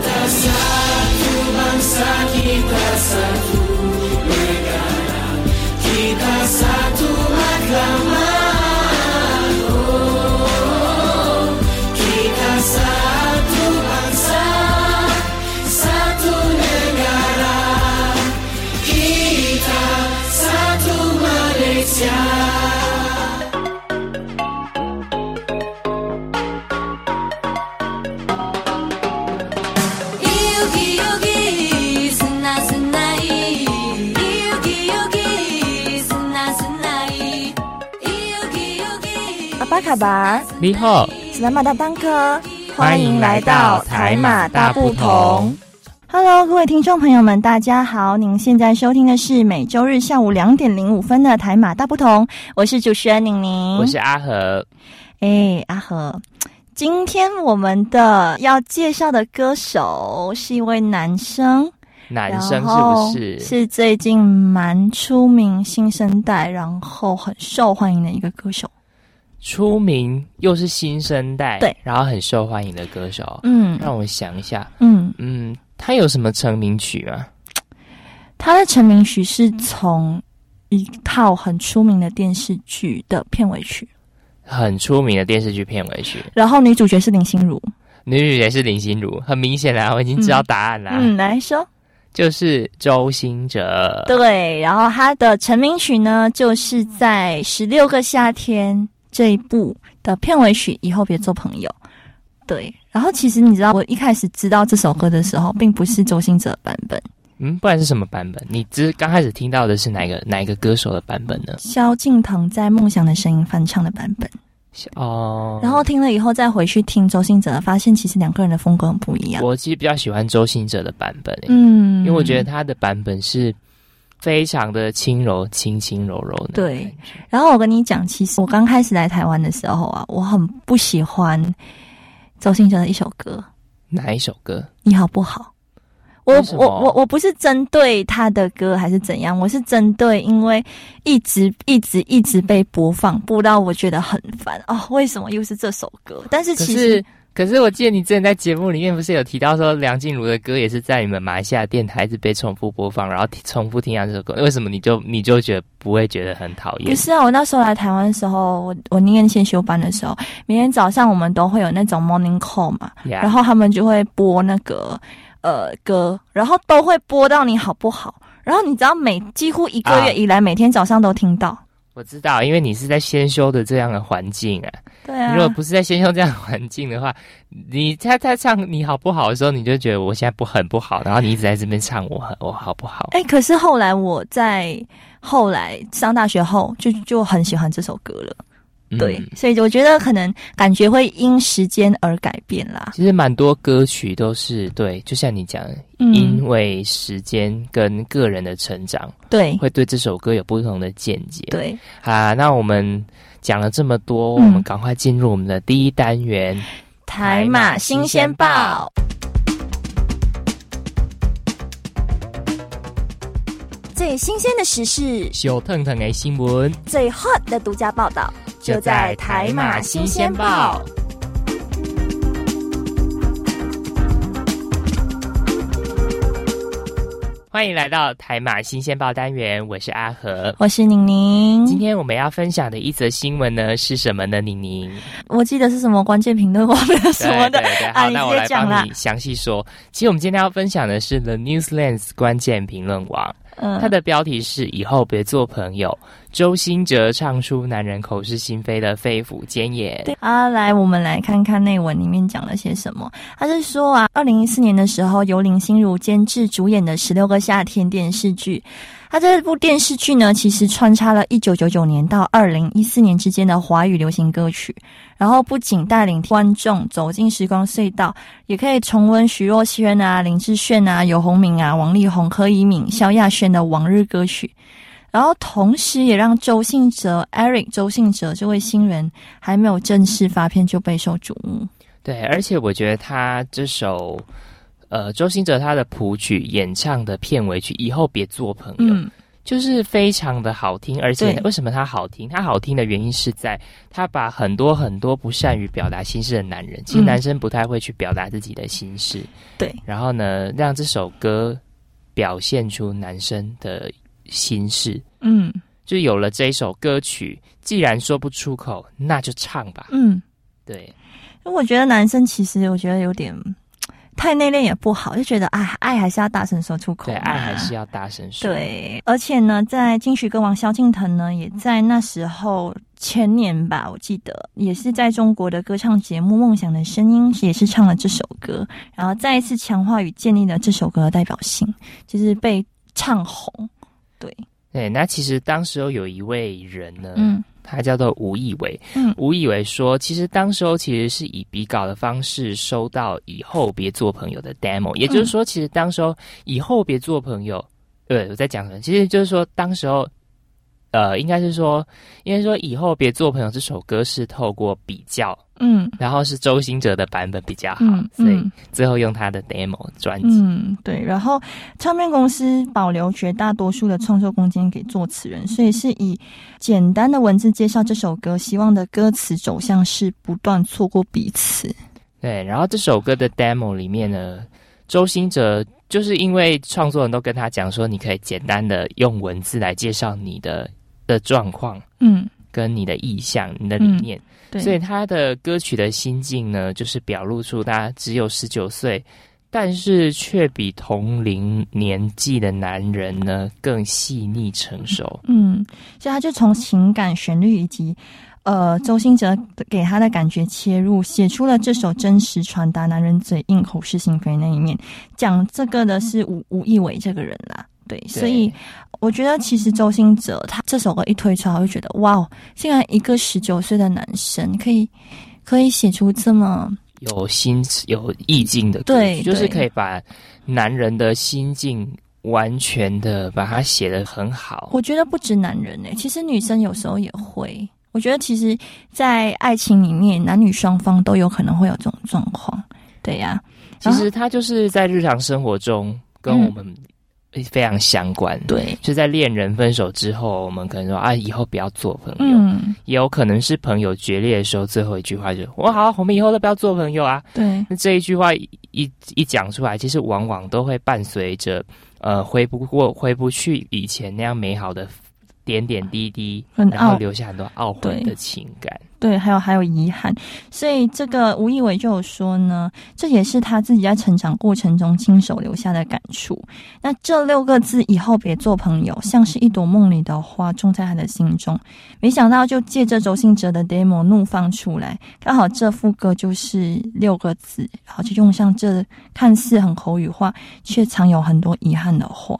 the sun. 阿巴，你好，是南马大当哥，欢迎来到台马大不同。Hello，各位听众朋友们，大家好！您现在收听的是每周日下午两点零五分的台马大不同，我是主持人宁宁，我是阿和。哎，阿和，今天我们的要介绍的歌手是一位男生，男生是然后不是？是最近蛮出名、新生代，然后很受欢迎的一个歌手。出名又是新生代，对，然后很受欢迎的歌手。嗯让我想一下，嗯，嗯，他有什么成名曲吗？他的成名曲是从一套很出名的电视剧的片尾曲，很出名的电视剧片尾曲，然后女主角是林心如。女主角是林心如，很明显啦，我已经知道答案啦，嗯，来说。就是周星哲。对，然后他的成名曲呢，就是在《十六个夏天》这一部的片尾曲《以后别做朋友》。对，然后其实你知道，我一开始知道这首歌的时候，并不是周星哲的版本，嗯，不然是什么版本？你只刚开始听到的是哪一个哪一个歌手的版本呢？萧敬腾在《梦想的声音》翻唱的版本。哦，然后听了以后再回去听周星哲，发现其实两个人的风格很不一样。我其实比较喜欢周星哲的版本，嗯，因为我觉得他的版本是非常的轻柔、轻轻柔柔的。对，然后我跟你讲，其实我刚开始来台湾的时候啊，我很不喜欢周星哲的一首歌《哪一首歌？你好不好》。我我我我不是针对他的歌还是怎样，我是针对因为一直一直一直被播放，播到我觉得很烦哦。为什么又是这首歌？但是其实是，可是我记得你之前在节目里面不是有提到说梁静茹的歌也是在你们马来西亚电台一直被重复播放，然后重复听到这首歌，为什么你就你就觉得不会觉得很讨厌？不是啊，我那时候来台湾的时候，我我念先修班的时候，每天早上我们都会有那种 morning call 嘛，呀然后他们就会播那个呃歌，然后都会播到你好不好？然后你知道每几乎一个啊月以来，每天早上都听到。我知道，因为你是在先修的这样的环境啊。对啊你如，果不是在先用这样的环境的话，你他他唱你好不好的时候，你就觉得我现在不很不好，然后你一直在这边唱我很我好不好？哎、可是后来我在后来上大学后，就就很喜欢这首歌了。嗯对，所以我觉得可能感觉会因时间而改变啦。其实蛮多歌曲都是对，就像你讲因为时间跟个人的成长，对会对这首歌有不同的见解。对，啊，那我们讲了这么多，嗯我们赶快进入我们的第一单元。台马新鲜报。最新鲜的时事，小腾腾的新闻最 hot 的独家报道，就在台马新鲜报。。欢迎来到台马新鲜报单元，我是阿和。我是宁宁，今天我们要分享的一则新闻呢是什么呢？宁宁，我记得是什么关键评论网的什么的对对对，啊，好，你那我来帮你。详细说。其实我们今天要分享的是 The Newslands 关键评论网，嗯它的标题是“以后别做朋友”，周兴哲唱出男人口是心非的肺腑奸言。对啊，来，我们来看看内文里面讲了些什么。他是说啊，二零一四年的时候，由林心如监制主演的《十六个夏天》电视剧。他这部电视剧呢，其实穿插了一九九九年到二零一四年之间的华语流行歌曲，然后不仅带领观众走进时光隧道，也可以重温徐若瑄啊、林志炫啊、游鸿明啊、王力宏、柯以敏、萧亚轩的往日歌曲。然后同时也让周信哲 Eric 周信哲这位新人还没有正式发片就备受瞩目。对，而且我觉得他这首，呃，周兴哲他的谱曲演唱的片尾曲《以后别做朋友》，嗯，就是非常的好听，而且为什么他好听？他好听的原因是在他把很多很多不善于表达心事的男人，其实嗯。男生不太会去表达自己的心事，对，然后呢，让这首歌表现出男生的心事，嗯就有了这一首歌曲。既然说不出口，那就唱吧。嗯。对，我觉得男生其实我觉得有点太内敛也不好，就觉得啊，爱还是要大声说出口对，爱还是要大声说。，对。而且呢，在金曲歌王萧敬腾呢，也在那时候前年吧，我记得也是在中国的歌唱节目《梦想的声音》也是唱了这首歌，然后再一次强化与建立了这首歌的代表性，就是被唱红。对，对，那其实当时候有一位人呢，嗯他叫做吴以为。嗯吴以为说，其实当时候其实是以笔稿的方式收到以后别做朋友的 demo，也就是说，其实当时候以后别做朋友，对我在讲什么？其实就是说，当时候。呃，应该是说，因为说以后别做朋友这首歌是透过比较，嗯然后是周兴哲的版本比较好，嗯所以嗯最后用他的 demo 专辑。嗯，对。然后唱片公司保留绝大多数的创作空间给作词人，所以是以简单的文字介绍这首歌，希望的歌词走向是不断错过彼此。对，然后这首歌的 demo 里面呢，周兴哲就是因为创作人都跟他讲说，你可以简单的用文字来介绍你的的状况嗯，跟你的意向、你的理念，对。所以他的歌曲的心境呢，就是表露出他只有十九岁。但是却比同龄年纪的男人呢更细腻成熟。嗯，所以他就从情感、旋律以及呃周兴哲给他的感觉切入，写出了这首真实传达男人嘴硬、口是心非那一面。讲这个的是吴吴亦伟这个人啦，对，所以我觉得其实周兴哲他这首歌一推出来，我就觉得哇哦，竟然一个十九岁的男生可以可以写出这么有心有意境的歌对曲，就是可以把男人的心境完全的把它写的很好。我觉得不止男人呢、其实女生有时候也会。我觉得其实，在爱情里面，男女双方都有可能会有这种状况，对呀、其实他就是在日常生活中跟嗯我们非常相关。，对，就在恋人分手之后，我们可能说啊，以后不要做朋友。嗯，也有可能是朋友决裂的时候，最后一句话就是“我好，我们以后都不要做朋友啊”。对，那这一句话一一一讲出来，其实往往都会伴随着呃回不过、回不去以前那样美好的点点滴滴，然后留下很多懊悔的情感。对，还有还有遗憾，所以这个吴亦伟就有说呢，这也是他自己在成长过程中亲手留下的感触。那这六个字以后别做朋友，像是一朵梦里的花，种在他的心中。没想到就借着周信哲的 demo 怒放出来，刚好这副歌就是六个字，然后就用上这看似很口语化，却藏有很多遗憾的话。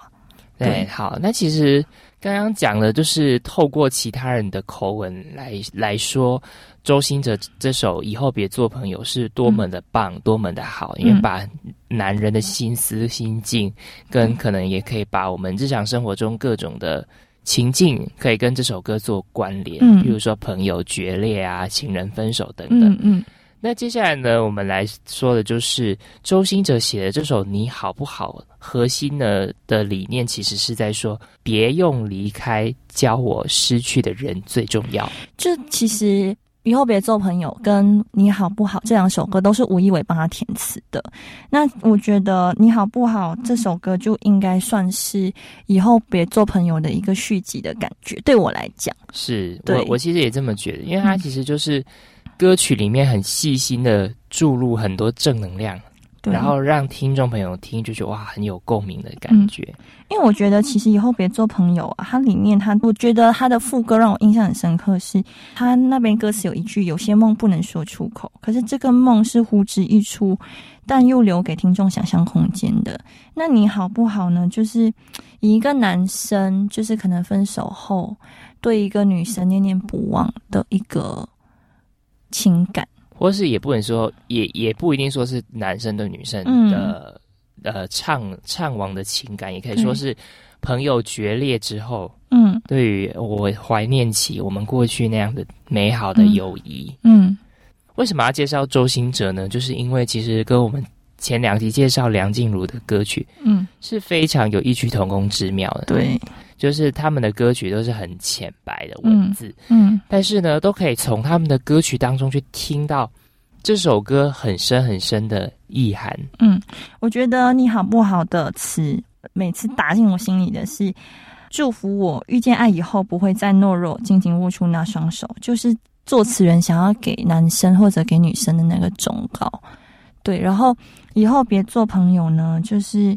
对，对好，那其实刚刚讲的就是透过其他人的口吻来来说，周星哲这首《以后别做朋友》是多么的棒，多么的好，因为把男人的心思、心境，跟可能也可以把我们日常生活中各种的。情境可以跟这首歌做关联，嗯比如说朋友决裂啊、情人分手等等。嗯嗯那接下来呢，我们来说的就是周兴哲写的这首《你好不好》，核心呢的理念其实是在说，别用离开教我失去的人最重要。就其实以后别做朋友跟你好不好这两首歌都是吴亦伟帮他填词的。那我觉得你好不好这首歌就应该算是以后别做朋友的一个续集的感觉，对我来讲。是我我其实也这么觉得，因为它嗯其实就是歌曲里面很细心的注入很多正能量，然后让听众朋友听就觉得哇很有共鸣的感嗯觉。因为我觉得其实以后别做朋友啊，它里面它，我觉得它的副歌让我印象很深刻是，它那边歌词有一句“有些梦不能说出口”，可是这个梦是呼之欲出，但又留给听众想象空间的。那你好不好呢？就是以一个男生，就是可能分手后对一个女生念念不忘的一个情感。或是也不能说，也也不一定说是男生对女生嗯的、呃怅怅惘的情感，也可以说是朋友决裂之后，嗯对于我怀念起我们过去那样的美好的友谊。嗯为什么要介绍周星哲呢？就是因为其实跟我们前两集介绍梁静茹的歌曲嗯，是非常有异曲同工之妙的。对，就是他们的歌曲都是很浅白的文字，嗯但是呢，都可以从他们的歌曲当中去听到这首歌很深很深的意涵。嗯，我觉得你好不好的词，每次打进我心里的是祝福我遇见爱以后不会再懦弱，紧紧握住那双手，就是作词人想要给男生或者给女生的那个忠告。对，然后以后别做朋友呢，就是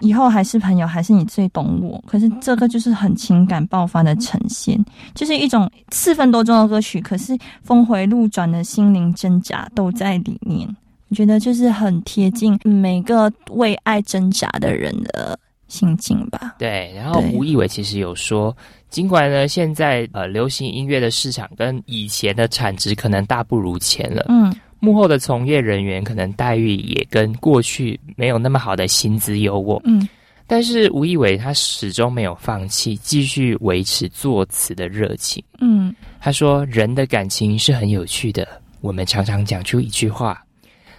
以后还是朋友，还是你最懂我。可是这个就是很情感爆发的呈现，就是一种四分多钟的歌曲，可是峰回路转的心灵挣扎都在里面。我觉得就是很贴近每个为爱挣扎的人的心境吧。对，然后吴亦伟其实有说，尽管呢现在呃流行音乐的市场跟以前的产值可能大不如前了，嗯幕后的从业人员可能待遇也跟过去没有那么好的薪资优渥，嗯但是吴亦伟他始终没有放弃，继续维持作词的热情。嗯他说：“人的感情是很有趣的，我们常常讲出一句话，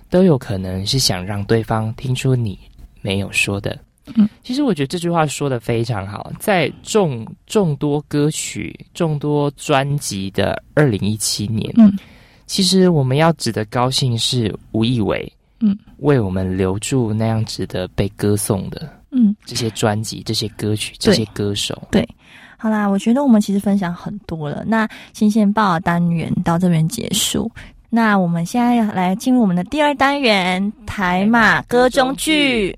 都有可能是想让对方听出你没有说的。”嗯，其实我觉得这句话说的非常好，在众众多歌曲、众多专辑的二零一七年，嗯，其实我们要值得高兴是吴亦伟，嗯，为我们留住那样值得被歌颂的嗯，这些专辑、这些歌曲、这些歌手。对好啦，我觉得我们其实分享很多了。那新鲜报的单元到这边结束。那我们现在要来进入我们的第二单元——台马歌中剧。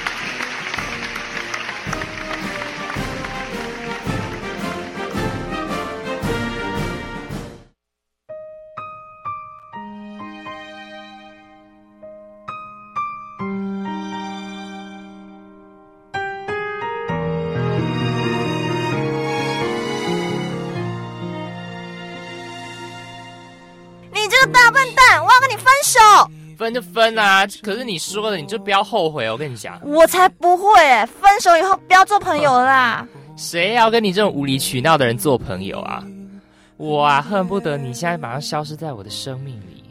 分就分啊，可是你说了，你就不要后悔哦。我跟你讲，我才不会、分手以后不要做朋友了啦！谁要跟你这种无理取闹的人做朋友啊？我啊，恨不得你现在马上消失在我的生命里，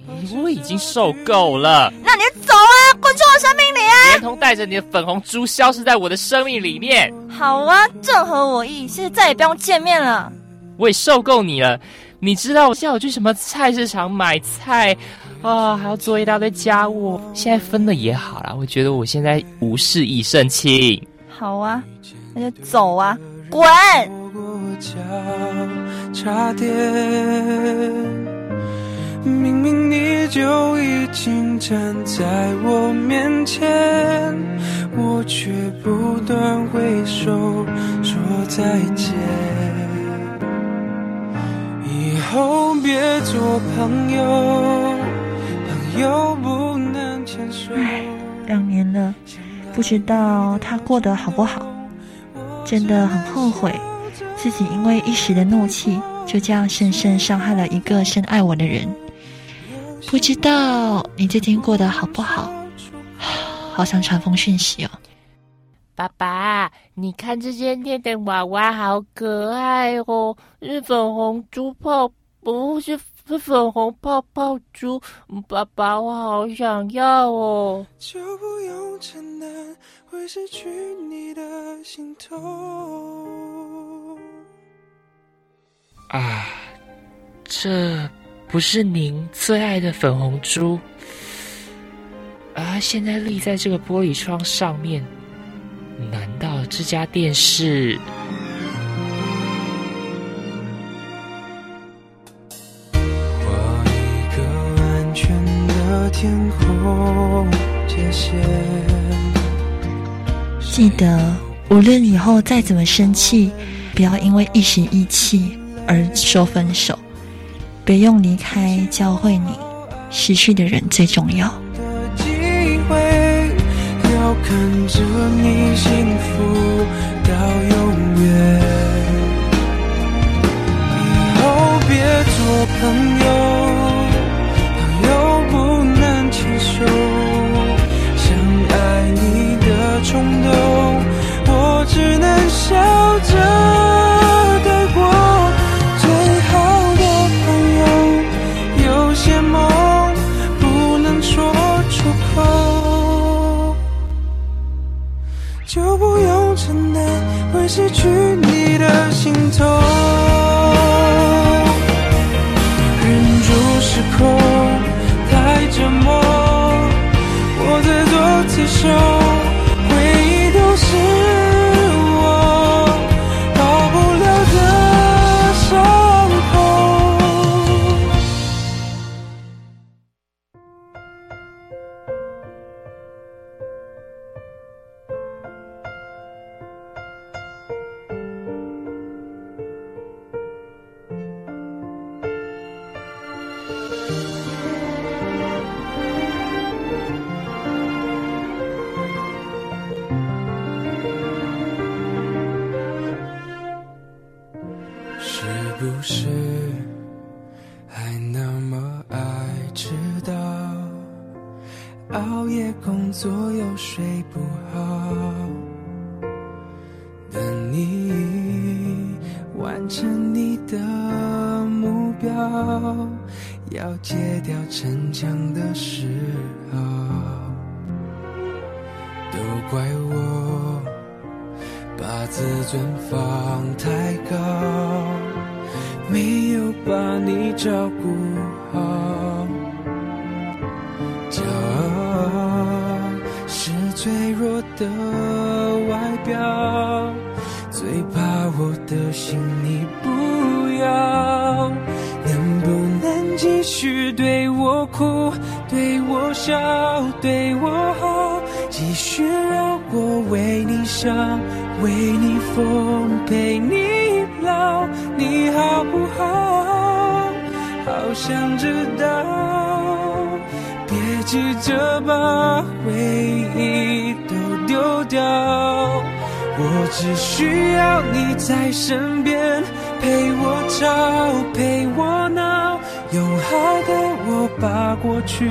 我已经受够了，那你就走啊，滚出我生命里啊！连同带着你的粉红猪消失在我的生命里面。好啊，正合我意，现在再也不用见面了。我也受够你了。你知道我下午去什么菜市场买菜啊，还要做一大堆家务。现在分了也好啦，我觉得我现在无事一身轻。好啊，那就走啊，滚！过交叉点，明明你就已经站在我面前，我却不断挥手说再见。以后别做朋友，朋友不能牵手。两年了，不知道他过得好不好，真的很后悔自己因为一时的怒气，就这样深深伤害了一个深爱我的人。不知道你最近过得好不好？好想传封讯息哦。爸爸，你看这间店的娃娃好可爱哦，是粉红猪泡，不是是粉红泡泡猪。爸爸，我好想要哦。就不用承担会失去你的心痛。啊，这不是您最爱的粉红猪啊！现在立在这个玻璃窗上面，难道这家店是？天空界限。记得，无论以后再怎么生气，不要因为一时意气而说分手。别用离开教会你，失去的人最重要。要看着你幸福到永远。以后别做朋友，只能笑着带过最好的朋友有些梦不能说出口就不用承担会失去你的心痛少陪我闹用好的我把过去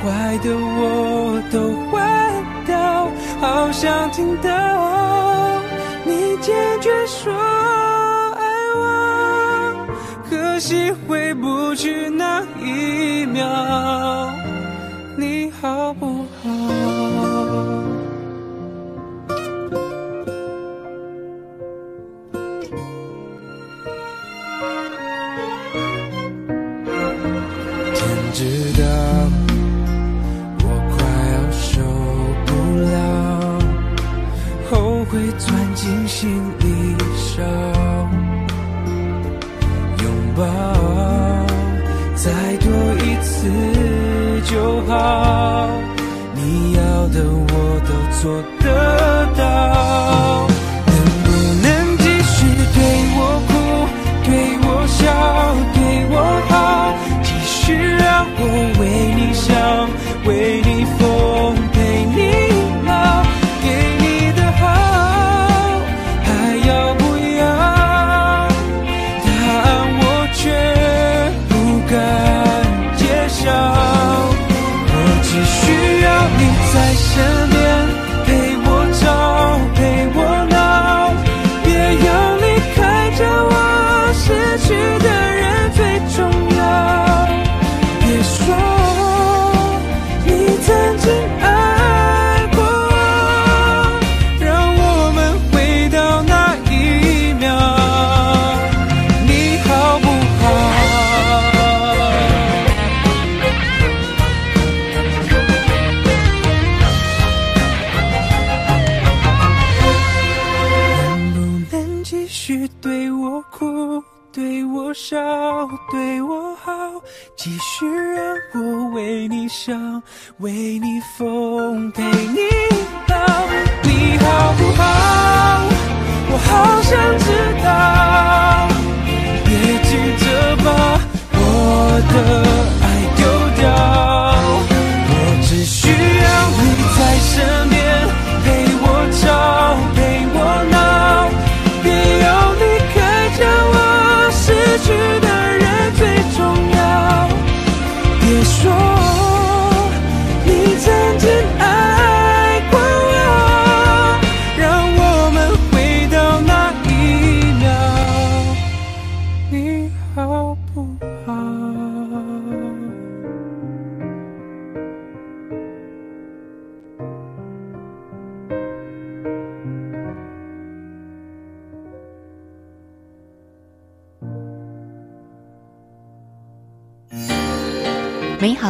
坏的我都换掉好想听到你坚决说爱我。可惜回不去那一秒你好不好？心里烧拥抱再多一次就好。你要的我都做继续让我为你笑，为你疯，陪你。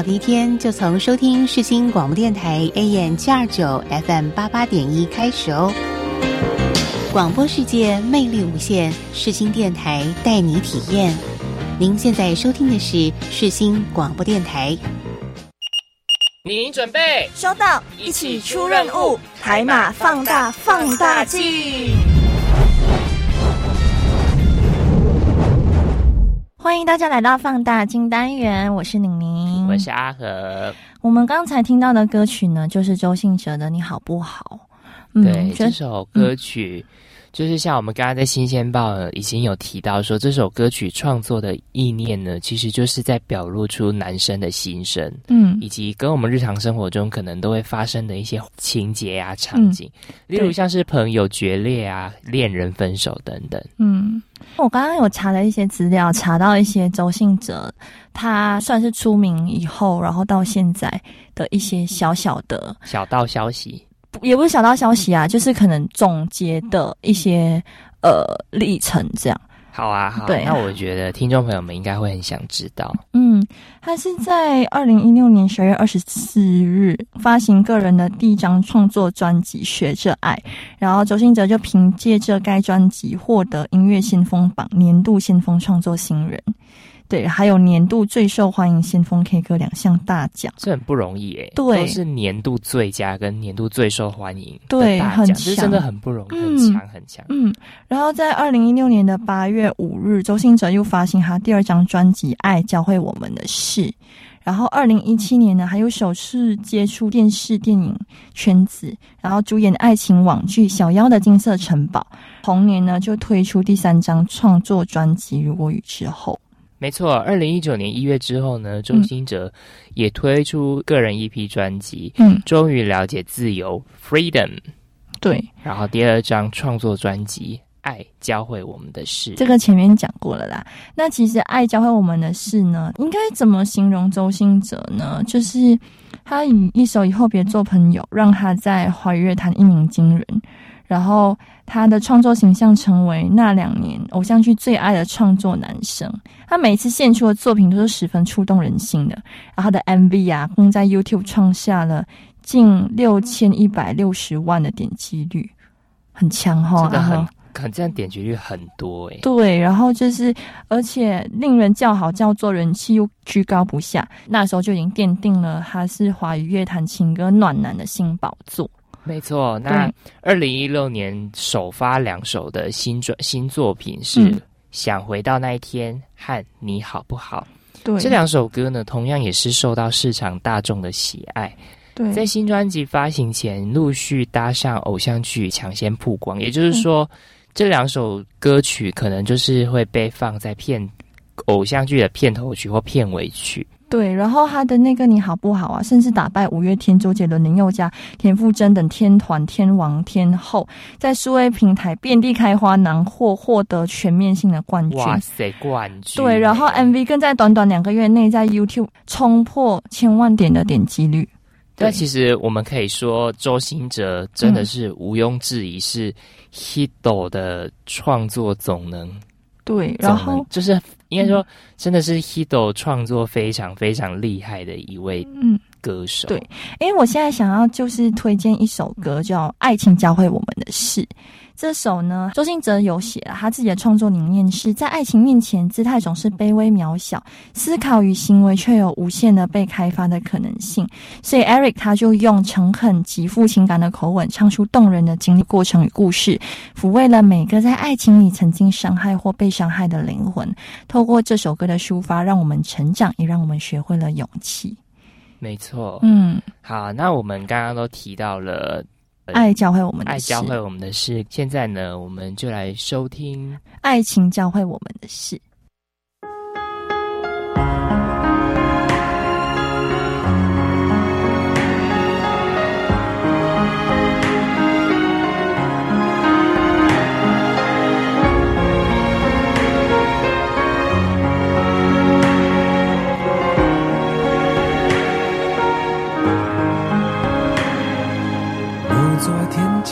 一天就从收听世新广播电台 AM 七二九 FM 八八点一开始哦。广播世界魅力无限，世新电台带你体验。您现在收听的是世新广播电台。你准备收到，一起出任务海马放大放大镜。欢迎大家来到放大镜单元，我是宁宁，我是阿和。我们刚才听到的歌曲呢，就是周信哲的《你好不好》。嗯对，这首歌曲、就是像我们刚刚在新鲜报已经有提到说，这首歌曲创作的意念呢，其实就是在表露出男生的心声，嗯。以及跟我们日常生活中可能都会发生的一些情节啊、场景，例如像是朋友决裂啊、恋人分手等等。嗯，我刚刚有查了一些资料，查到一些周信哲他算是出名以后，然后到现在的一些小小的小道消息，也不是小道消息啊，就是可能总结的一些呃历程这样。好啊，好啊对那我觉得听众朋友们应该会很想知道。嗯，他是在二零一六年十月二十四日发行个人的第一张创作专辑《学着爱》，然后周信哲就凭借着该专辑获得音乐先锋榜年度先锋创作新人，对，还有年度最受欢迎先锋 K 歌两项大奖。这很不容易诶，对都是年度最佳跟年度最受欢迎的对很强真的很不容易，很嗯强很强。嗯，然后在二零一六年的八月五日，周星哲又发行他第二张专辑《爱教会我们的事》。然后二零一七年呢，还有首次接触电视电影圈子，然后主演爱情网剧《小妖的金色城堡》。同年呢，就推出第三张创作专辑《如果雨之后》。没错，二零一九年一月之后呢，周兴哲也推出个人一批专辑，嗯，终于了解自由 （Freedom），对，然后第二张创作专辑《爱教会我们的事》。这个前面讲过了啦。那其实爱教会我们的事呢，应该怎么形容周兴哲呢？就是他以一首以后别做朋友，让他在华语乐坛一鸣惊人。然后他的创作形象成为那两年偶像剧最爱的创作男生。他每一次献出的作品都是十分触动人心的。然后他的 MV 啊，更在 YouTube 创下了近六千一百六十万的点击率，很强哈、真的很，很这样点击率很多诶。对，然后就是，而且令人叫好叫座，人气又居高不下。那时候就已经奠定了他是华语乐坛情歌暖男的新宝座。没错，那二零一六年首发两首的新专新作品是《嗯想回到那一天》和《你好不好》。对，这两首歌呢，同样也是受到市场大众的喜爱。对在新专辑发行前，陆续搭上偶像剧抢先曝光，也就是说，这两首歌曲可能就是会被放在片偶像剧的片头曲或片尾曲。对，然后他的那个你好不好啊，甚至打败五月天、周杰伦、林宥嘉、田馥甄等天团、天王、天后，在数位平台遍地开花，囊获获得全面性的冠军。哇塞，冠军！对，然后 MV 更在短短两个月内在 YouTube 冲破千万点的点击率。但其实我们可以说，周兴哲真的是毋庸置疑是 Hito 的创作总能，对，然后就是应该说，真的是 Hido 创作非常非常厉害的一位嗯。歌手。对因为我现在想要就是推荐一首歌，叫《爱情教会我们的事》。这首呢，周信哲有写了他自己的创作理念是在爱情面前，姿态总是卑微渺小，思考与行为却有无限的被开发的可能性。所以 Eric 他就用诚恳、极富情感的口吻，唱出动人的经历过程与故事，抚慰了每个在爱情里曾经伤害或被伤害的灵魂。透过这首歌的抒发，让我们成长，也让我们学会了勇气。没错。嗯，好，那我们刚刚都提到了呃爱教会我们的事爱教会我们的事，现在呢，我们就来收听。爱情教会我们的事。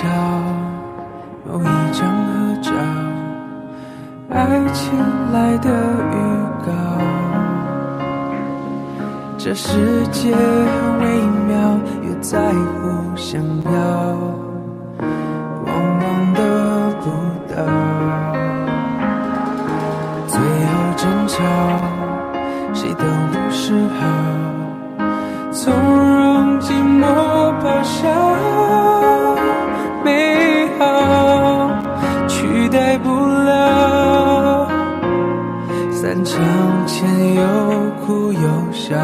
天桥，某一张合照，爱情来的预告。这世界很微妙，又在互相要，往往得不到。最后争吵，谁都不是好，从容寂寞咆哮，向前又哭又笑，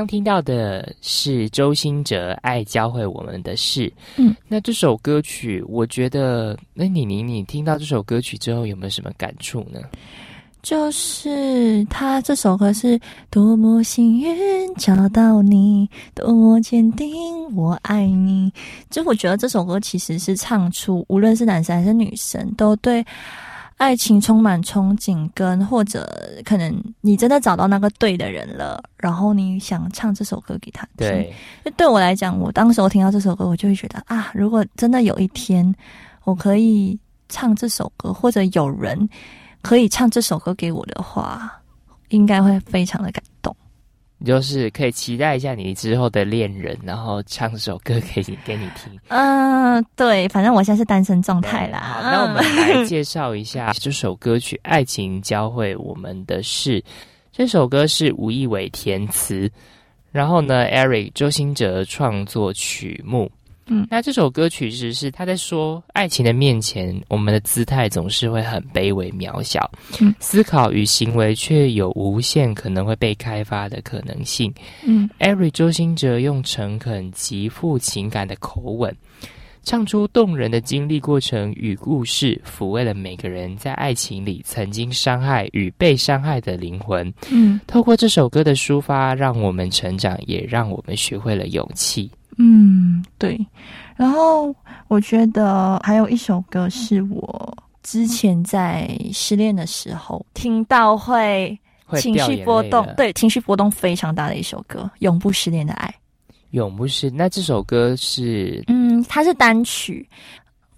刚刚听到的是周兴哲《爱教会我们的事》。嗯，那这首歌曲，我觉得，那你你你听到这首歌曲之后，有没有什么感触呢？就是他这首歌是多么幸运找到你，多么坚定我爱你。就我觉得这首歌其实是唱出，无论是男生还是女生，都对爱情充满憧憬，跟或者可能你真的找到那个对的人了，然后你想唱这首歌给他听。对，就对我来讲，我当时我听到这首歌，我就会觉得啊，如果真的有一天我可以唱这首歌，或者有人可以唱这首歌给我的话，应该会非常的感动。你就是可以期待一下你之后的恋人，然后唱首歌给你给你听。嗯，对，反正我现在是单身状态啦。好，那我们嗯来介绍一下这首歌曲《爱情教会我们的事》。这首歌是吴亦伟填词，然后呢，Eric 周兴哲创作曲目。嗯那这首歌曲其实是他在说，爱情的面前，我们的姿态总是会很卑微渺小，嗯思考与行为却有无限可能会被开发的可能性。嗯 Eric 周星哲用诚恳、极富情感的口吻，唱出动人的经历过程与故事，抚慰了每个人在爱情里曾经伤害与被伤害的灵魂。嗯透过这首歌的抒发，让我们成长，也让我们学会了勇气。嗯，对。然后我觉得还有一首歌是我之前在失恋的时候听到会情绪波动，对情绪波动非常大的一首歌《永不失恋的爱》。永不是。那这首歌是嗯，它是单曲。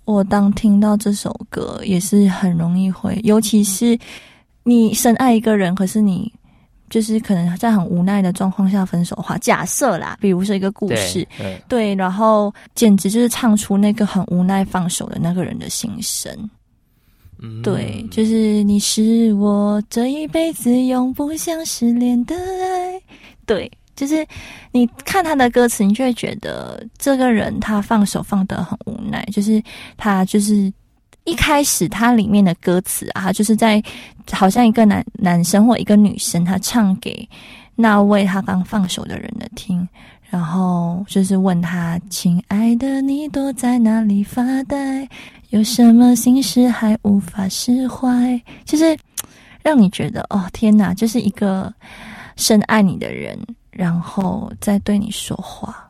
我当听到这首歌，也是很容易会，尤其是你深爱一个人，可是你就是可能在很无奈的状况下分手的话，假设啦，比如说一个故事，对，然后简直就是唱出那个很无奈放手的那个人的心声。嗯对，就是你是我这一辈子永不想失恋的爱。对，就是你看他的歌词，你就会觉得这个人他放手放得很无奈，就是他就是一开始它里面的歌词啊，就是在好像一个男男生或一个女生，他唱给那位他刚放手的人的听。然后就是问他：“亲爱的，你躲在哪里发呆？有什么心事还无法释怀？”就是让你觉得哦，天哪，就是一个深爱你的人，然后再对你说话。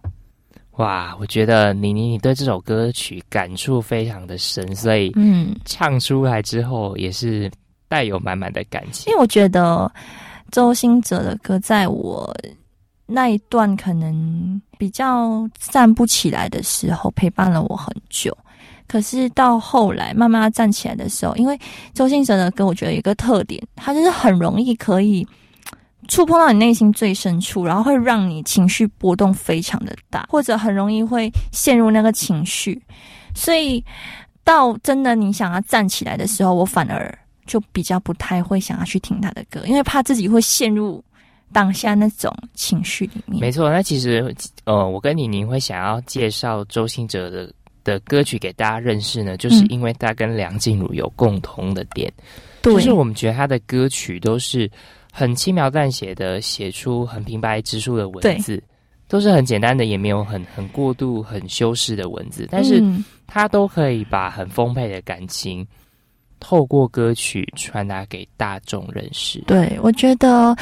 哇，我觉得妮妮你对这首歌曲感触非常的深，所以嗯，唱出来之后也是带有满满的感情因。为我觉得周兴哲的歌，在我那一段可能比较站不起来的时候，陪伴了我很久。可是到后来慢慢站起来的时候，因为周兴哲的歌，我觉得有一个特点，他就是很容易可以触碰到你内心最深处，然后会让你情绪波动非常的大，或者很容易会陷入那个情绪。所以到真的你想要站起来的时候，我反而就比较不太会想要去听他的歌，因为怕自己会陷入当下那种情绪里面。没错，那其实呃，我跟李宁会想要介绍周兴哲的的歌曲给大家认识呢，就是嗯因为他跟梁静茹有共同的点，对，就是我们觉得他的歌曲都是很轻描淡写的写出很平白直述的文字，都是很简单的，也没有很很过度、很修饰的文字，但是嗯他都可以把很丰沛的感情透过歌曲传达给大众认识。对，我觉得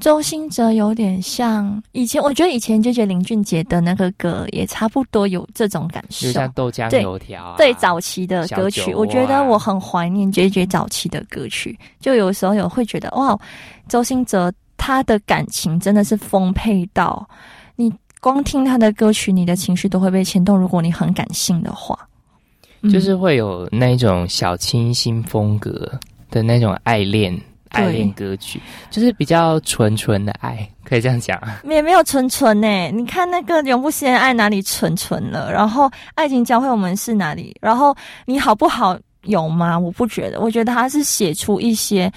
周兴哲有点像以前，我觉得以前就觉得林俊杰的那个歌也差不多有这种感受。就像豆浆对油条啊，对早期的歌曲，我觉得我很怀念 J J 早期的歌曲。就有时候有会觉得，哇，周兴哲他的感情真的是丰沛到你光听他的歌曲，你的情绪都会被牵动。如果你很感性的话，嗯就是会有那种小清新风格的那种爱恋爱恋歌曲，就是比较纯纯的爱，可以这样讲啊。也没有纯纯呢。你看那个永不失恋爱哪里纯纯了？然后爱情教会我们是哪里？然后你好不好有吗？我不觉得，我觉得他是写出一些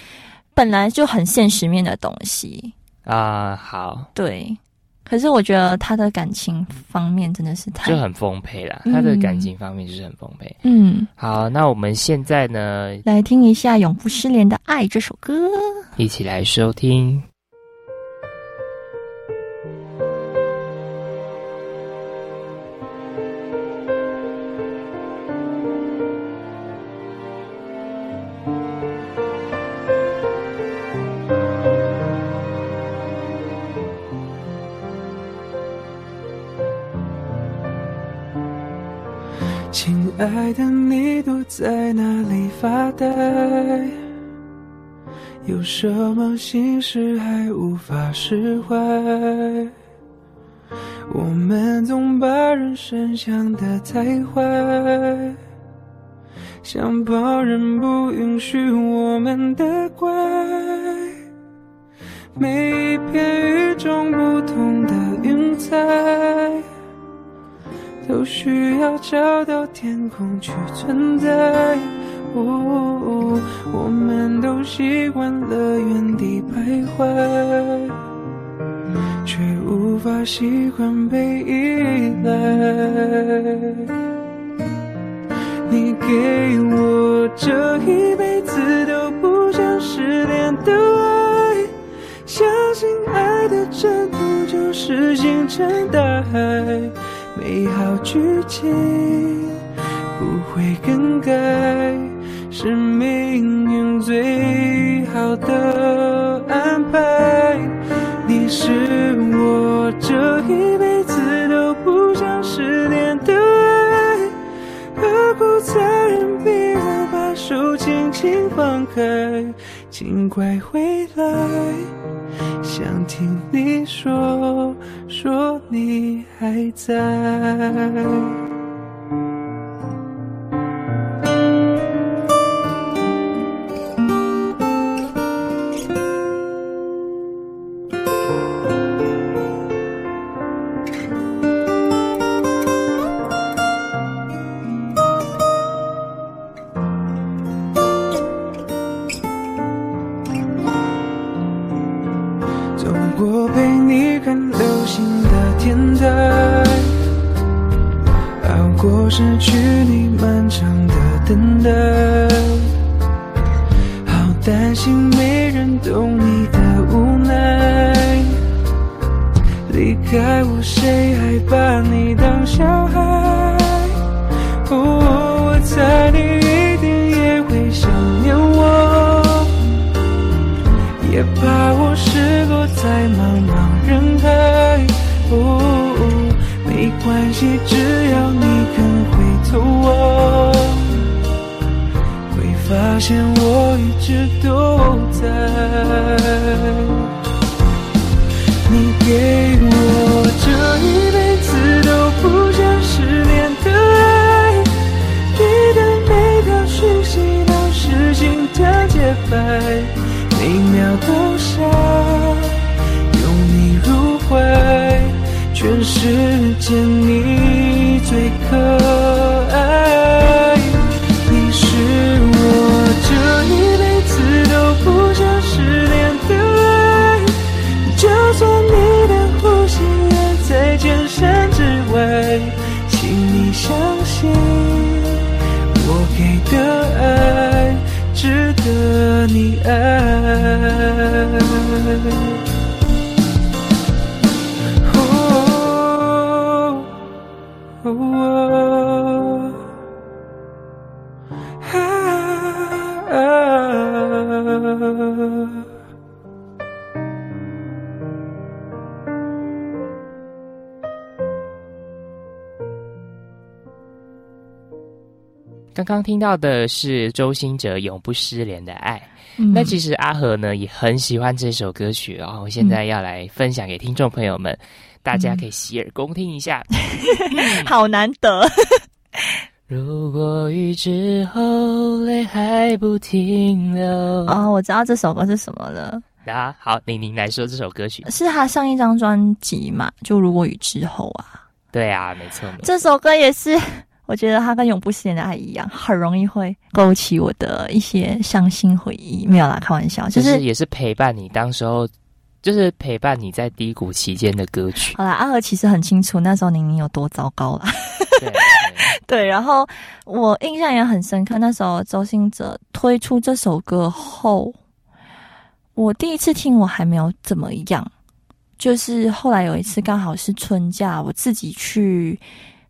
本来就很现实面的东西。啊、好，对，可是我觉得他的感情方面真的是太就很丰沛啦。嗯他的感情方面就是很丰沛。嗯。好，那我们现在呢，来听一下《永不失联的爱》这首歌。一起来收听。有什么心事还无法释怀？我们总把人生想得太坏，想抱人不允许我们的乖。每一片与众不同的云彩，都需要找到天空去存在。哦，我们都习惯了原地徘徊，却无法习惯被依赖。你给我这一辈子都不想失联的爱，相信爱的征途就是星辰大海，美好剧情不会更改，是命运最好的安排。你是我这一辈子都不想失联的爱。何苦残忍逼我把手轻轻放开？请快回来，想听你说说你还在。全世界你刚刚听到的是周兴哲《永不失联的爱》。嗯那其实阿和呢也很喜欢这首歌曲哦，我现在要来分享给听众朋友们，大家可以洗耳恭听一下。好难得。如果雨之后泪还不停流，哦，我知道这首歌是什么了，啊，好，玲玲来说这首歌曲。是他上一张专辑嘛？就如果雨之后啊，对啊，没错。这首歌也是，我觉得它跟永不失联的爱一样，很容易会勾起我的一些伤心回忆。没有啦，开玩笑，就就是是也是陪伴你当时候，就是陪伴你在低谷期间的歌曲。好啦，阿和其实很清楚那时候宁宁有多糟糕啦。对，对对，然后我印象也很深刻，那时候周星哲推出这首歌后，我第一次听我还没有怎么样，就是后来有一次刚好是春假，我自己去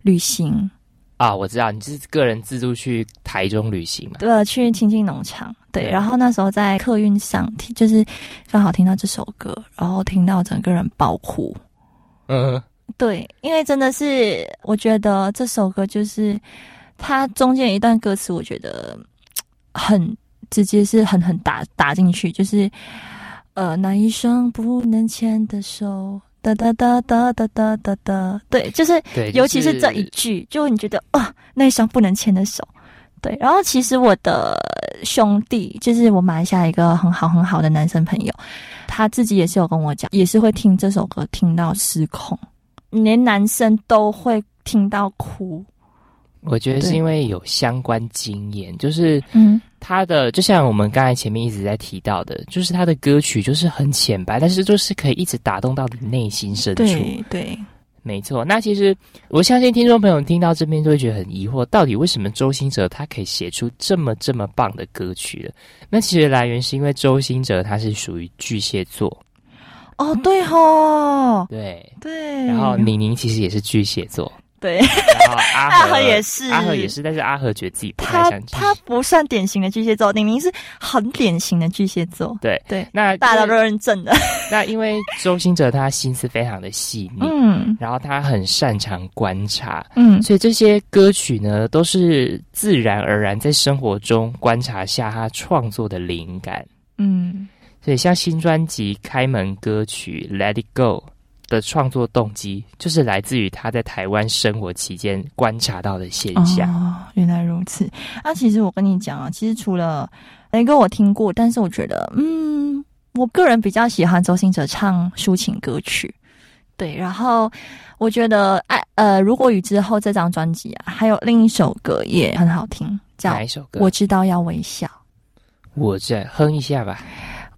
旅行，啊，我知道你是个人自助去台中旅行嘛？对，去青青农场，对，然后那时候在客运上听，就是刚好听到这首歌，然后听到整个人爆哭，嗯，对，因为真的是，我觉得这首歌就是它中间一段歌词，我觉得很直接，是狠狠打打进去，就是呃那一双不能牵的手，哒哒哒哒哒哒哒哒，对，就是对，尤其是这一句，就你觉得啊，那一双不能牵的手。对，然后其实我的兄弟，就是我马来西亚一个很好很好的男生朋友，他自己也是有跟我讲，也是会听这首歌听到失控，连男生都会听到哭。我觉得是因为有相关经验，就是嗯，他的就像我们刚才前面一直在提到的，就是他的歌曲就是很浅白，但是就是可以一直打动到你内心深处。对对，没错，那其实我相信听众朋友听到这边就会觉得很疑惑，到底为什么周兴哲他可以写出这么这么棒的歌曲了？那其实来源是因为周兴哲他是属于巨蟹座，哦对吼，对，对，然后宁宁其实也是巨蟹座，对。然后阿阿和和也是。阿和也是，但是阿和觉得自己不太他他不算典型的巨蟹座，宁宁是很典型的巨蟹座，对对，那大家都认证的，那因为周星哲他心思非常的细腻，嗯。然后他很擅长观察，嗯。所以这些歌曲呢，都是自然而然在生活中观察下他创作的灵感。嗯所以像新专辑开门歌曲《Let It Go》的创作动机，就是来自于他在台湾生活期间观察到的现象。哦，原来如此。啊，其实我跟你讲啊，其实除了雷哥我听过，但是我觉得，嗯，我个人比较喜欢周星哲唱抒情歌曲。对，然后我觉得，爱呃，如果雨之后这张专辑啊，还有另一首歌也很好听，叫《哪一首歌？我知道要微笑》。我再哼一下吧。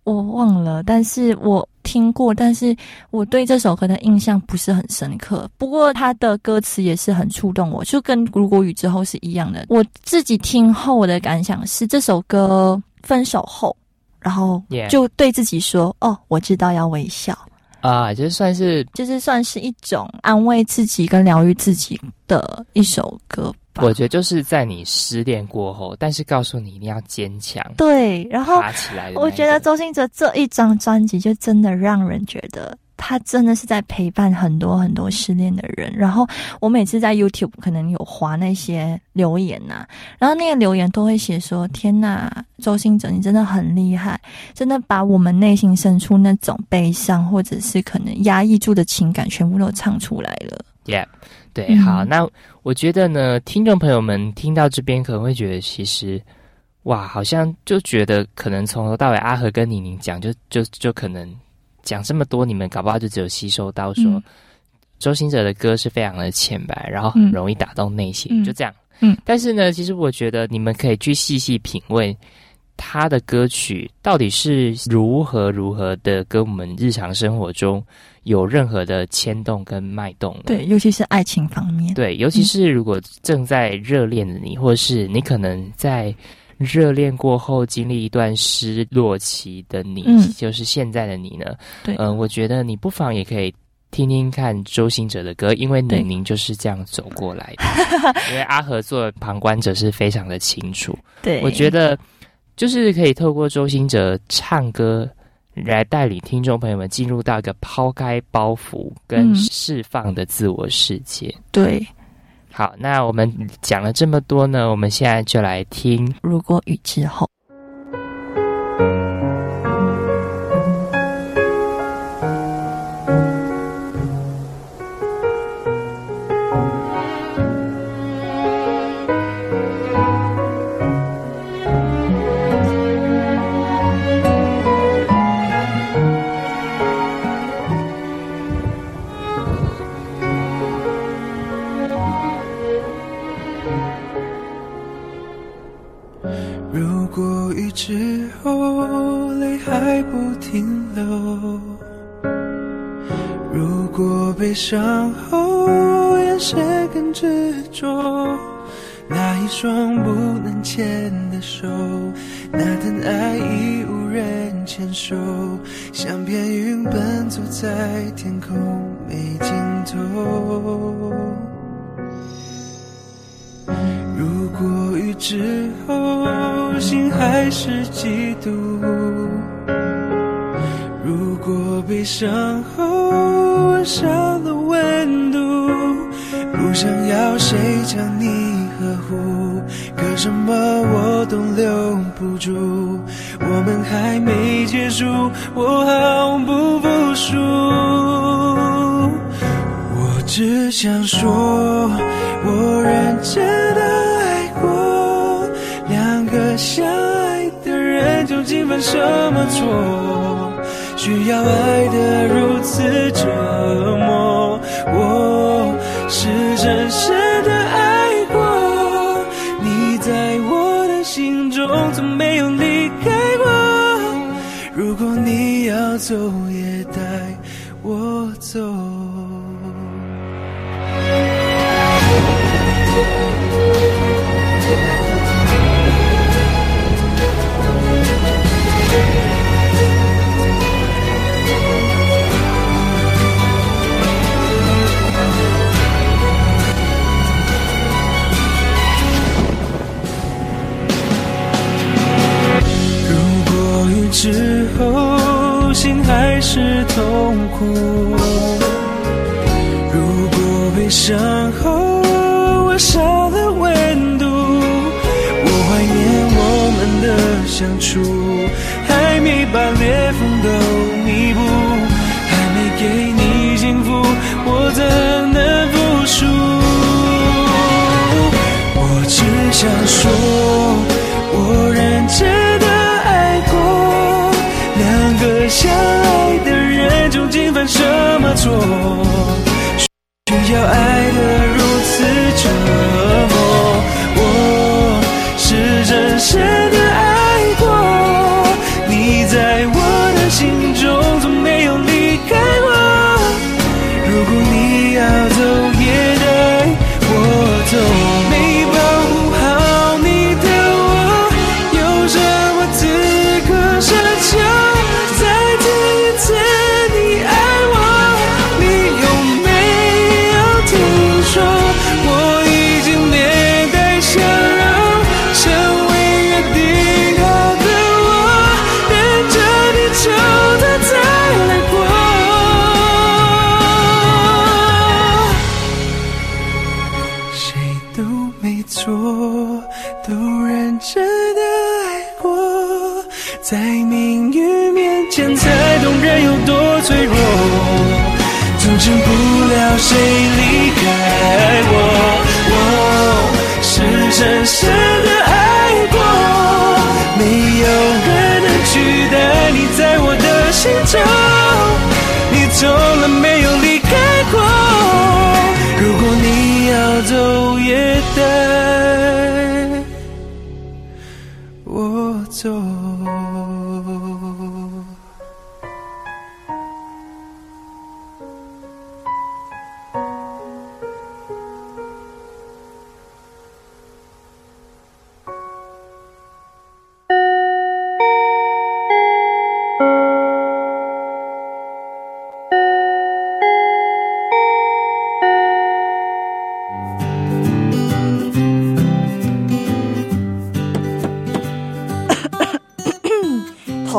我忘了，但是我听过，但是我对这首歌的印象不是很深刻。不过它的歌词也是很触动我，就跟《如果雨之后》是一样的。我自己听后，我的感想是这首歌分手后，然后就对自己说：“哦，我知道要微笑。啊，就算是”就是算是一种安慰自己跟疗愈自己的一首歌吧。我觉得就是在你失恋过后，但是告诉你一定要坚强，对，然后爬起来。我觉得周星哲这一张专辑就真的让人觉得他真的是在陪伴很多很多失恋的人。然后我每次在 YouTube 可能有划那些留言呐、然后那个留言都会写说：“天呐，周星哲你真的很厉害，真的把我们内心深处那种悲伤或者是可能压抑住的情感全部都唱出来了。Yeah，对，嗯好，那我觉得呢，听众朋友们听到这边可能会觉得，其实哇，好像就觉得可能从头到尾阿和跟宁宁讲，就就就可能讲这么多，你们搞不好就只有吸收到说、嗯周兴哲的歌是非常的浅白，然后很嗯容易打动内心，嗯就这样。嗯，但是呢，其实我觉得你们可以去细细品味。他的歌曲到底是如何如何的跟我们日常生活中有任何的牵动跟脉动？对，尤其是爱情方面。对，尤其是如果正在热恋的你，或是你可能在热恋过后经历一段失落期的你，嗯就是现在的你呢，对嗯、我觉得你不妨也可以。听听看周兴哲的歌，因为对宁宁就是这样走过来的。因为阿和做的旁观者是非常的清楚，对，我觉得就是可以透过周兴哲唱歌来带领听众朋友们进入到一个抛开包袱跟嗯释放的自我世界。对。好，那我们讲了这么多呢，我们现在就来听。如果雨之后，时候泪还不停流，如果悲伤后眼神更执着，那一双不能牵的手，那段爱已无人牵手，像片云奔走在天空没尽头。过雨之后心还是嫉妒，如果悲伤后吻上了温度，不想要谁将你呵护，可什么我都留不住，我们还没结束，我毫不服输。我只想说，我认真犯什么错？需要爱得如此折磨。我是深深的爱过，你在我的心中从没有离开过。如果你要走，也之后心还是痛苦，如果悲伤后我少了温度，我怀念我们的相处，还没把裂缝都弥补，还没给你幸福，我怎能服输？我只想说，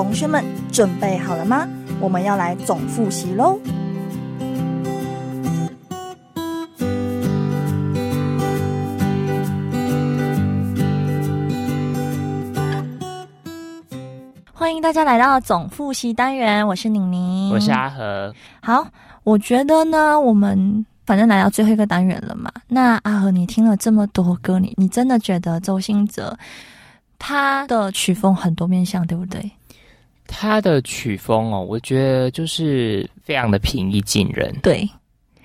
同学们准备好了吗？我们要来总复习喽。欢迎大家来到总复习单元，我是宁宁，我是阿和，好，我觉得呢，我们反正来到最后一个单元了嘛。那阿和，你听了这么多歌，你你真的觉得周兴哲他的曲风很多面向，对不对？他的曲风哦，我觉得就是非常的平易近人，对，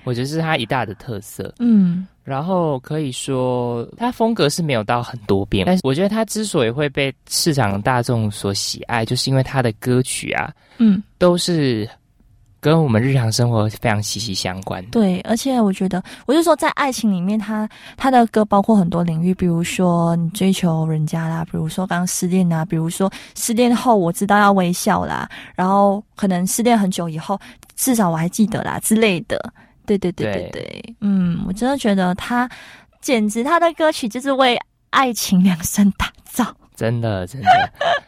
我觉得是他一大的特色。嗯，然后可以说，他风格是没有到很多变，但是我觉得他之所以会被市场大众所喜爱，就是因为他的歌曲啊，嗯，都是跟我们日常生活非常息息相关。对，而且我觉得，我就说在爱情里面他，他的歌包括很多领域，比如说你追求人家啦，比如说刚刚失恋啦，比如说失恋后我知道要微笑啦，然后可能失恋很久以后，至少我还记得啦之类的。对对对对对对，嗯，我真的觉得他简直他的歌曲就是为爱情量身打造。真的，真的，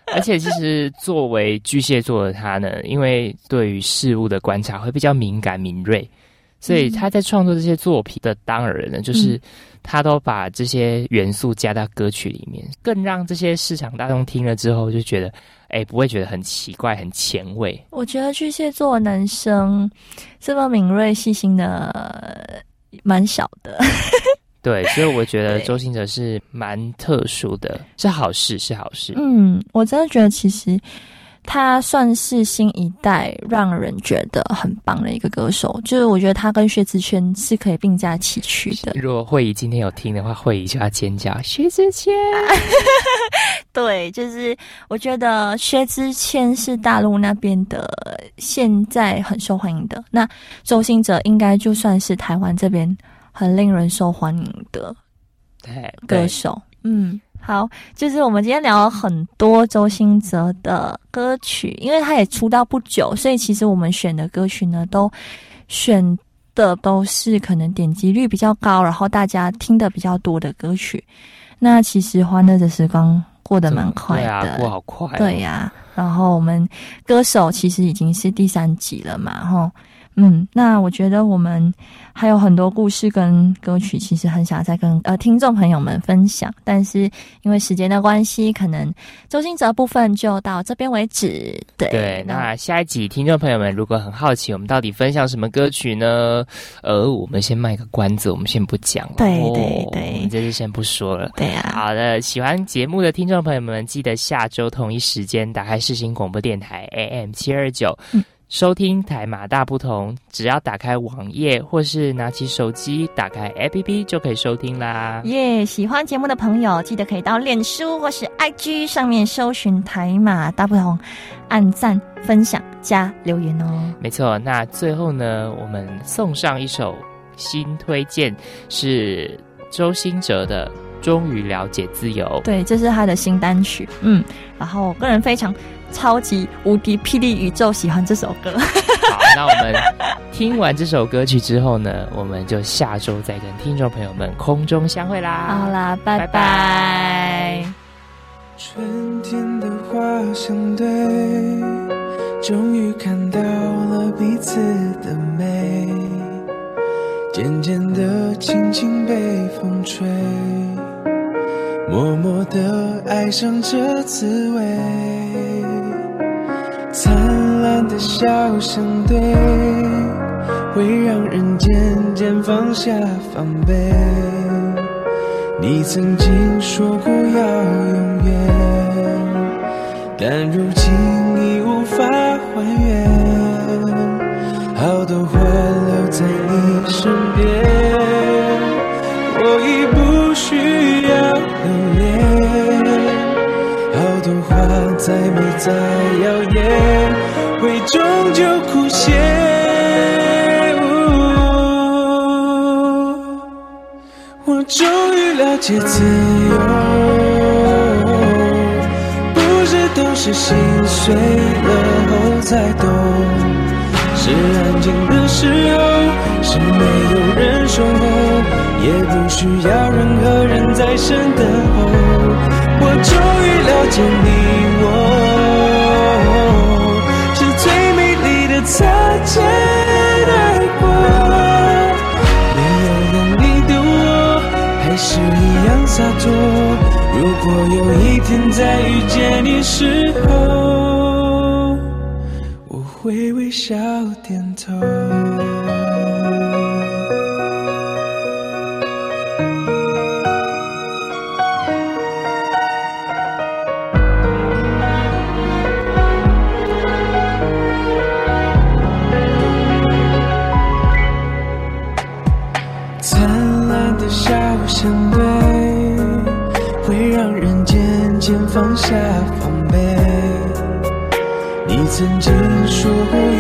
而且其实作为巨蟹座的他呢，因为对于事物的观察会比较敏感敏锐，所以他在创作这些作品的当儿呢，就是他都把这些元素加到歌曲里面，更让这些市场大众听了之后就觉得，哎，不会觉得很奇怪、很前卫。我觉得巨蟹座的男生这么敏锐细心的，蛮少的。对，所以我觉得周星哲是蛮特殊的，是好事，是好事。嗯，我真的觉得其实他算是新一代让人觉得很棒的一个歌手，就是我觉得他跟薛之谦是可以并驾齐驱的。如果慧仪今天有听的话，慧仪就要尖叫，薛之谦。对，就是我觉得薛之谦是大陆那边的现在很受欢迎的，那周兴哲应该就算是台湾这边很令人受欢迎的对，歌手。嗯，好，就是我们今天聊了很多周兴哲的歌曲，因为他也出道不久，所以其实我们选的歌曲呢，都选的都是可能点击率比较高，然后大家听的比较多的歌曲。那其实欢乐的时光过得蛮快对啊，的，过好快、哦。对呀、然后我们歌手其实已经是第三集了嘛，吼，嗯，那我觉得我们还有很多故事跟歌曲，其实很想再跟呃听众朋友们分享，但是因为时间的关系，可能周星哲部分就到这边为止。对，对，那下一集听众朋友们如果很好奇，我们到底分享什么歌曲呢？呃，我们先卖个关子，我们先不讲了。对哦对对我们这就先不说了。对啊、好的，喜欢节目的听众朋友们，记得下周同一时间打开世新广播电台 AM 七二九嗯，收听台马大不同。只要打开网页或是拿起手机打开 APP 就可以收听啦。耶喜欢节目的朋友，记得可以到脸书或是 IG 上面搜寻台马大不同，按赞、分享、加留言哦。没错，那最后呢，我们送上一首新推荐，是周兴哲的《终于了解自由》。对，这是他的新单曲，嗯，然后我个人非常超级无敌霹雳宇宙喜欢这首歌。好，那我们听完这首歌曲之后呢，我们就下周再跟听众朋友们空中相会啦。好啦，拜拜拜拜春天的花相对，终于看到了彼此的美。渐渐的，轻轻被风吹，默默的爱上这滋味。灿烂的笑相对，会让人渐渐放下防备。你曾经说过要永远，但如今已无法再美再耀眼，会终究枯谢。我终于了解自由，不是都是心碎了后才懂，是安静的时候，是没有人守候，也不需要任何人在身等候。我终于了解你我，是最美丽的擦肩而过。没有能力的我，还是一样洒脱。如果有一天再遇见你时候，我会微笑点头。下防备。你曾经说过